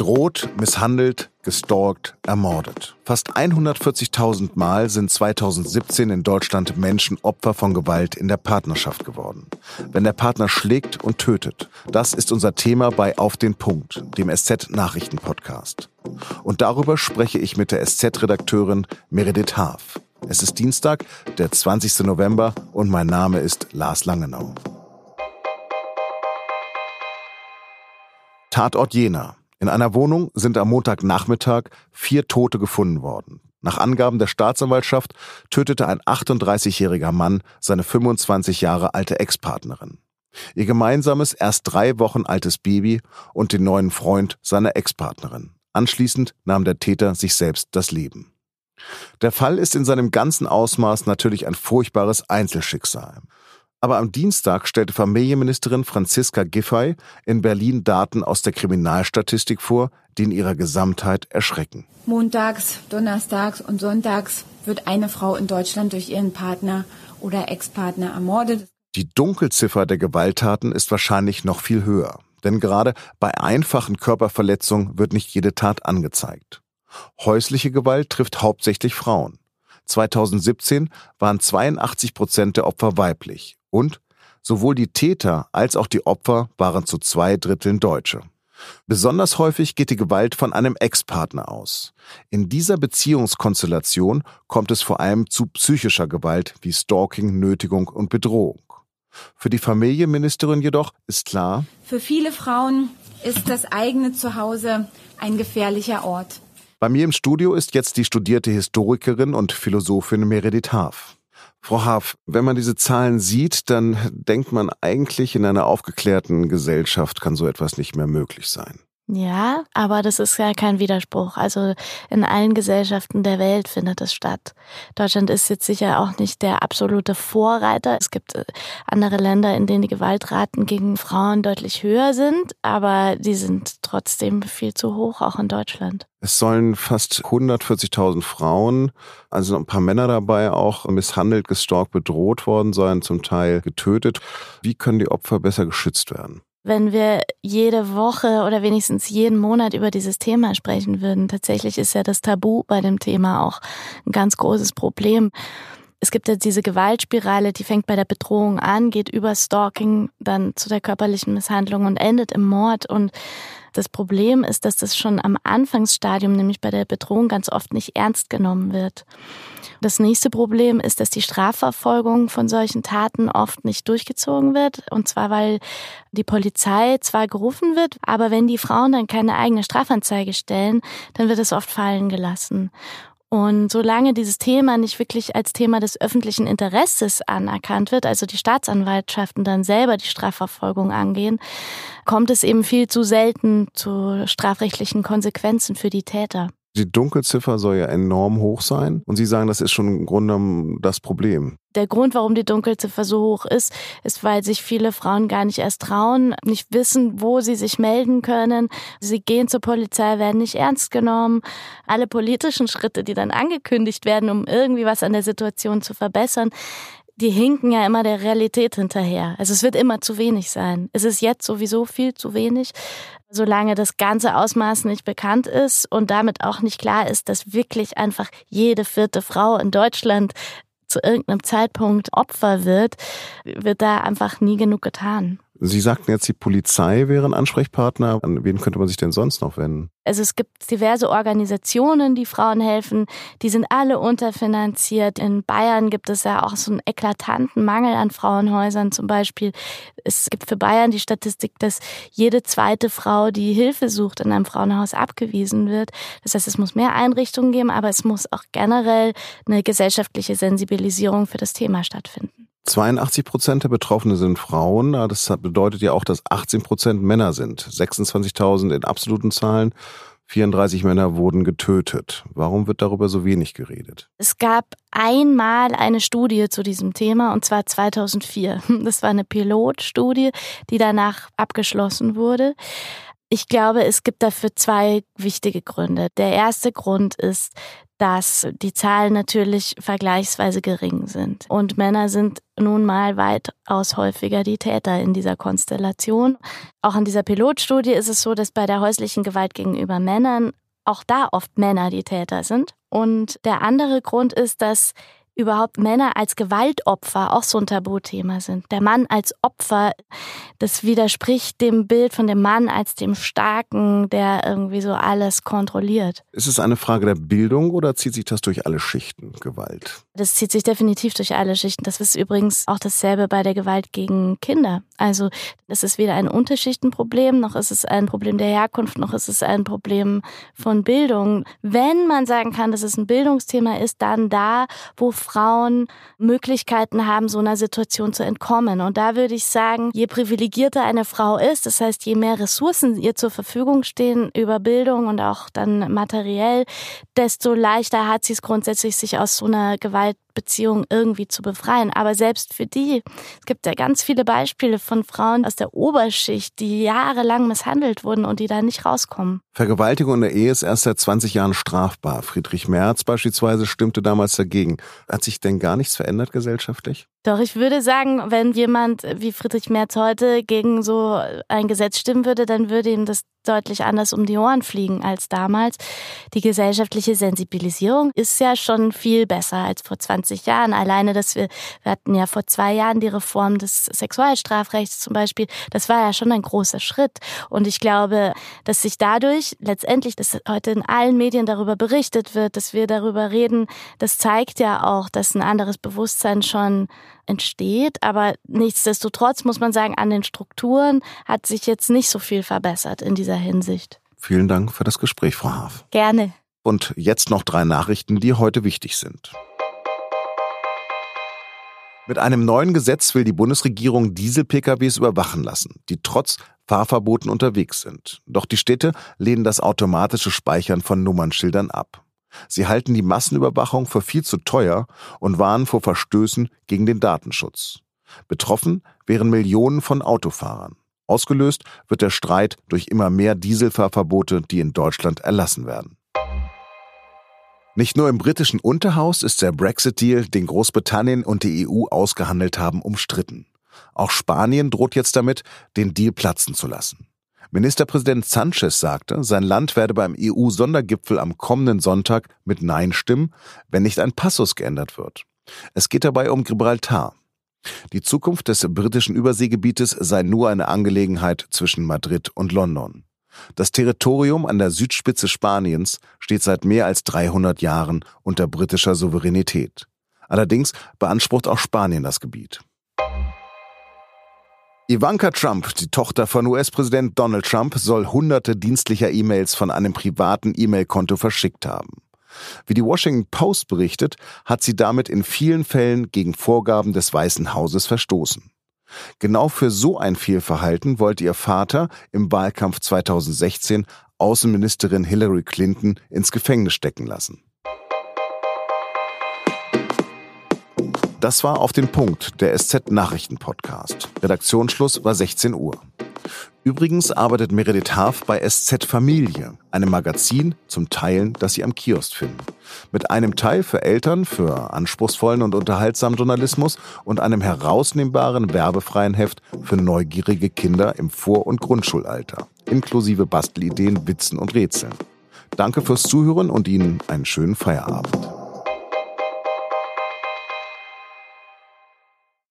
Bedroht, misshandelt, gestalkt, ermordet. Fast 140.000 Mal sind 2017 in Deutschland Menschen Opfer von Gewalt in der Partnerschaft geworden. Wenn der Partner schlägt und tötet, das ist unser Thema bei Auf den Punkt, dem SZ-Nachrichten-Podcast. Und darüber spreche ich mit der SZ-Redakteurin Meredith Haaf. Es ist Dienstag, der 20. November und mein Name ist Lars Langenau. Tatort Jena. In einer Wohnung sind am Montagnachmittag vier Tote gefunden worden. Nach Angaben der Staatsanwaltschaft tötete ein 38-jähriger Mann seine 25 Jahre alte Ex-Partnerin. Ihr gemeinsames, erst drei Wochen altes Baby und den neuen Freund seiner Ex-Partnerin. Anschließend nahm der Täter sich selbst das Leben. Der Fall ist in seinem ganzen Ausmaß natürlich ein furchtbares Einzelschicksal. Aber am Dienstag stellte Familienministerin Franziska Giffey in Berlin Daten aus der Kriminalstatistik vor, die in ihrer Gesamtheit erschrecken. Montags, Donnerstags und Sonntags wird eine Frau in Deutschland durch ihren Partner oder Ex-Partner ermordet. Die Dunkelziffer der Gewalttaten ist wahrscheinlich noch viel höher. Denn gerade bei einfachen Körperverletzungen wird nicht jede Tat angezeigt. Häusliche Gewalt trifft hauptsächlich Frauen. 2017 waren 82 Prozent der Opfer weiblich und sowohl die Täter als auch die Opfer waren zu zwei Dritteln Deutsche. Besonders häufig geht die Gewalt von einem Ex-Partner aus. In dieser Beziehungskonstellation kommt es vor allem zu psychischer Gewalt wie Stalking, Nötigung und Bedrohung. Für die Familienministerin jedoch ist klar, für viele Frauen ist das eigene Zuhause ein gefährlicher Ort. Bei mir im Studio ist jetzt die studierte Historikerin und Philosophin Meredith Haaf. Frau Haaf, wenn man diese Zahlen sieht, dann denkt man eigentlich, in einer aufgeklärten Gesellschaft kann so etwas nicht mehr möglich sein. Ja, aber das ist ja kein Widerspruch. Also in allen Gesellschaften der Welt findet es statt. Deutschland ist jetzt sicher auch nicht der absolute Vorreiter. Es gibt äh, andere Länder, in denen die Gewaltraten gegen Frauen deutlich höher sind, aber die sind trotzdem viel zu hoch, auch in Deutschland. Es sollen fast 140.000 Frauen, also ein paar Männer dabei, auch misshandelt, gestalkt, bedroht worden sein, zum Teil getötet. Wie können die Opfer besser geschützt werden? Wenn wir jede Woche oder wenigstens jeden Monat über dieses Thema sprechen würden. Tatsächlich ist ja das Tabu bei dem Thema auch ein ganz großes Problem. Es gibt ja diese Gewaltspirale, die fängt bei der Bedrohung an, geht über Stalking, dann zu der körperlichen Misshandlung und endet im Mord. Und das Problem ist, dass das schon am Anfangsstadium, nämlich bei der Bedrohung, ganz oft nicht ernst genommen wird. Das nächste Problem ist, dass die Strafverfolgung von solchen Taten oft nicht durchgezogen wird. Und zwar, weil die Polizei zwar gerufen wird, aber wenn die Frauen dann keine eigene Strafanzeige stellen, dann wird es oft fallen gelassen. Und solange dieses Thema nicht wirklich als Thema des öffentlichen Interesses anerkannt wird, also die Staatsanwaltschaften dann selber die Strafverfolgung angehen, kommt es eben viel zu selten zu strafrechtlichen Konsequenzen für die Täter. Die Dunkelziffer soll ja enorm hoch sein. Und Sie sagen, das ist schon im Grunde das Problem. Der Grund, warum die Dunkelziffer so hoch ist, ist, weil sich viele Frauen gar nicht erst trauen, nicht wissen, wo sie sich melden können. Sie gehen zur Polizei, werden nicht ernst genommen. Alle politischen Schritte, die dann angekündigt werden, um irgendwie was an der Situation zu verbessern, die hinken ja immer der Realität hinterher. Also es wird immer zu wenig sein. Es ist jetzt sowieso viel zu wenig. Solange das ganze Ausmaß nicht bekannt ist und damit auch nicht klar ist, dass wirklich einfach jede vierte Frau in Deutschland zu irgendeinem Zeitpunkt Opfer wird, wird da einfach nie genug getan. Sie sagten jetzt, die Polizei wäre ein Ansprechpartner. An wen könnte man sich denn sonst noch wenden? Also es gibt diverse Organisationen, die Frauen helfen. Die sind alle unterfinanziert. In Bayern gibt es ja auch so einen eklatanten Mangel an Frauenhäusern zum Beispiel. Es gibt für Bayern die Statistik, dass jede zweite Frau, die Hilfe sucht, in einem Frauenhaus abgewiesen wird. Das heißt, es muss mehr Einrichtungen geben, aber es muss auch generell eine gesellschaftliche Sensibilisierung für das Thema stattfinden. 82 Prozent der Betroffenen sind Frauen. Das bedeutet ja auch, dass 18 Prozent Männer sind. 26.000 in absoluten Zahlen. 34 Männer wurden getötet. Warum wird darüber so wenig geredet? Es gab einmal eine Studie zu diesem Thema und zwar 2004. Das war eine Pilotstudie, die danach abgeschlossen wurde. Ich glaube, es gibt dafür zwei wichtige Gründe. Der erste Grund ist, dass die Zahlen natürlich vergleichsweise gering sind. Und Männer sind nun mal weitaus häufiger die Täter in dieser Konstellation. Auch in dieser Pilotstudie ist es so, dass bei der häuslichen Gewalt gegenüber Männern auch da oft Männer die Täter sind. Und der andere Grund ist, dass überhaupt Männer als Gewaltopfer auch so ein Tabuthema sind. Der Mann als Opfer, das widerspricht dem Bild von dem Mann als dem Starken, der irgendwie so alles kontrolliert. Ist es eine Frage der Bildung oder zieht sich das durch alle Schichten, Gewalt? Das zieht sich definitiv durch alle Schichten. Das ist übrigens auch dasselbe bei der Gewalt gegen Kinder. Also es ist weder ein Unterschichtenproblem, noch ist es ein Problem der Herkunft, noch ist es ein Problem von Bildung. Wenn man sagen kann, dass es ein Bildungsthema ist, dann da, wo Frauen Möglichkeiten haben, so einer Situation zu entkommen. Und da würde ich sagen, je privilegierter eine Frau ist, das heißt, je mehr Ressourcen ihr zur Verfügung stehen über Bildung und auch dann materiell, desto leichter hat sie es grundsätzlich, sich aus so einer Gewaltbeziehung irgendwie zu befreien. Aber selbst für die, es gibt ja ganz viele Beispiele von Frauen aus der Oberschicht, die jahrelang misshandelt wurden und die da nicht rauskommen. Vergewaltigung in der Ehe ist erst seit 20 Jahren strafbar. Friedrich Merz beispielsweise stimmte damals dagegen. Hat sich denn gar nichts verändert gesellschaftlich? Doch, ich würde sagen, wenn jemand wie Friedrich Merz heute gegen so ein Gesetz stimmen würde, dann würde ihm das deutlich anders um die Ohren fliegen als damals. Die gesellschaftliche Sensibilisierung ist ja schon viel besser als vor 20 Jahren. Alleine, dass wir, wir hatten ja vor zwei Jahren die Reform des Sexualstrafrechts zum Beispiel. Das war ja schon ein großer Schritt. Und ich glaube, dass sich dadurch letztendlich, dass heute in allen Medien darüber berichtet wird, dass wir darüber reden, das zeigt ja auch, dass ein anderes Bewusstsein schon entsteht. Aber nichtsdestotrotz muss man sagen, an den Strukturen hat sich jetzt nicht so viel verbessert in dieser Hinsicht. Vielen Dank für das Gespräch, Frau Haaf. Gerne. Und jetzt noch drei Nachrichten, die heute wichtig sind. Mit einem neuen Gesetz will die Bundesregierung Diesel-PKWs überwachen lassen, die trotz Fahrverboten unterwegs sind. Doch die Städte lehnen das automatische Speichern von Nummernschildern ab. Sie halten die Massenüberwachung für viel zu teuer und warnen vor Verstößen gegen den Datenschutz. Betroffen wären Millionen von Autofahrern. Ausgelöst wird der Streit durch immer mehr Dieselfahrverbote, die in Deutschland erlassen werden. Nicht nur im britischen Unterhaus ist der Brexit-Deal, den Großbritannien und die EU ausgehandelt haben, umstritten. Auch Spanien droht jetzt damit, den Deal platzen zu lassen. Ministerpräsident Sanchez sagte, sein Land werde beim EU-Sondergipfel am kommenden Sonntag mit Nein stimmen, wenn nicht ein Passus geändert wird. Es geht dabei um Gibraltar. Die Zukunft des britischen Überseegebietes sei nur eine Angelegenheit zwischen Madrid und London. Das Territorium an der Südspitze Spaniens steht seit mehr als 300 Jahren unter britischer Souveränität. Allerdings beansprucht auch Spanien das Gebiet. Ivanka Trump, die Tochter von US-Präsident Donald Trump, soll hunderte dienstlicher E-Mails von einem privaten E-Mail-Konto verschickt haben. Wie die Washington Post berichtet, hat sie damit in vielen Fällen gegen Vorgaben des Weißen Hauses verstoßen. Genau für so ein Fehlverhalten wollte ihr Vater im Wahlkampf 2016 Außenministerin Hillary Clinton ins Gefängnis stecken lassen. Das war auf den Punkt der SZ Nachrichten Podcast. Redaktionsschluss war 16 Uhr. Übrigens arbeitet Meredith Haaf bei SZ Familie, einem Magazin zum Teilen, das Sie am Kiosk finden. Mit einem Teil für Eltern, für anspruchsvollen und unterhaltsamen Journalismus und einem herausnehmbaren, werbefreien Heft für neugierige Kinder im Vor- und Grundschulalter, inklusive Bastelideen, Witzen und Rätseln. Danke fürs Zuhören und Ihnen einen schönen Feierabend.